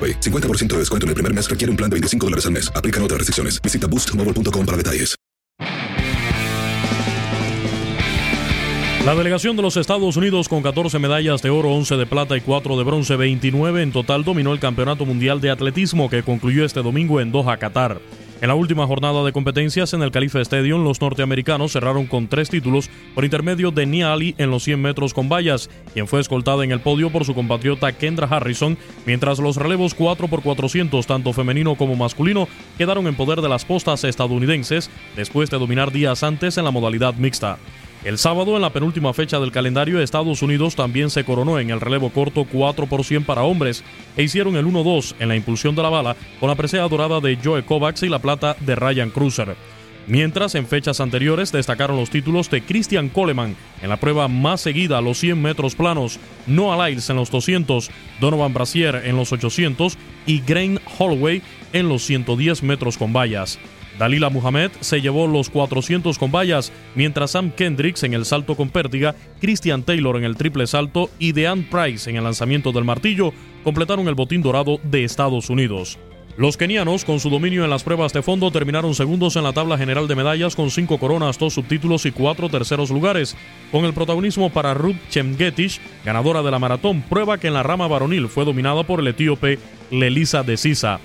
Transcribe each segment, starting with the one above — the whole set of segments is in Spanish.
AroPay. 50% de descuento en el primer mes requiere un plan de 25 dólares al mes. Aplican otras restricciones. Visita boostmobile.com para detalles. La delegación de los Estados Unidos con 14 medallas de oro, 11 de plata y 4 de bronce, 29 en total, dominó el Campeonato Mundial de Atletismo que concluyó este domingo en Doha, Qatar. En la última jornada de competencias en el Califa Stadium, los norteamericanos cerraron con tres títulos por intermedio de Nia Ali en los 100 metros con vallas, quien fue escoltada en el podio por su compatriota Kendra Harrison, mientras los relevos 4 por 400 tanto femenino como masculino, quedaron en poder de las postas estadounidenses después de dominar días antes en la modalidad mixta. El sábado, en la penúltima fecha del calendario, Estados Unidos también se coronó en el relevo corto 4 por 100 para hombres e hicieron el 1-2 en la impulsión de la bala con la presea dorada de Joe Kovacs y la plata de Ryan Cruiser. Mientras en fechas anteriores destacaron los títulos de Christian Coleman en la prueba más seguida a los 100 metros planos, Noah Lyles en los 200, Donovan Brasier en los 800 y Grain Holloway en los 110 metros con vallas. Dalila Muhammad se llevó los 400 con vallas, mientras Sam Kendricks en el salto con pértiga, Christian Taylor en el triple salto y Deanne Price en el lanzamiento del martillo completaron el botín dorado de Estados Unidos. Los kenianos, con su dominio en las pruebas de fondo, terminaron segundos en la tabla general de medallas con cinco coronas, dos subtítulos y cuatro terceros lugares, con el protagonismo para Ruth Chemgetich, ganadora de la maratón, prueba que en la rama varonil fue dominada por el etíope Lelisa de Sisa.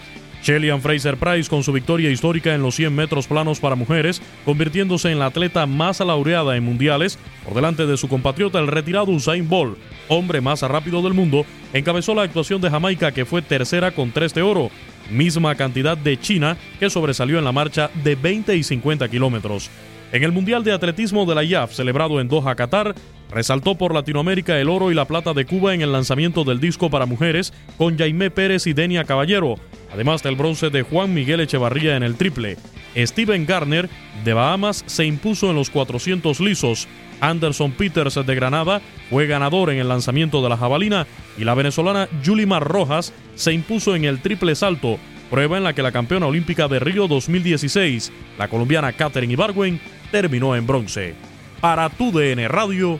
Shellian Fraser Price con su victoria histórica en los 100 metros planos para mujeres, convirtiéndose en la atleta más laureada en mundiales, por delante de su compatriota el retirado Usain Bolt, hombre más rápido del mundo, encabezó la actuación de Jamaica que fue tercera con 3 de oro, misma cantidad de China que sobresalió en la marcha de 20 y 50 kilómetros. En el Mundial de Atletismo de la IAF, celebrado en Doha, Qatar, resaltó por Latinoamérica el oro y la plata de Cuba en el lanzamiento del disco para mujeres con Jaime Pérez y Denia Caballero, además del bronce de Juan Miguel Echevarría en el triple. Steven Garner de Bahamas se impuso en los 400 lisos. Anderson Peters de Granada fue ganador en el lanzamiento de la jabalina y la venezolana Yulimar Rojas se impuso en el triple salto, prueba en la que la campeona olímpica de Río 2016, la colombiana Katherine Ibargüen, terminó en bronce. Para tu DN Radio,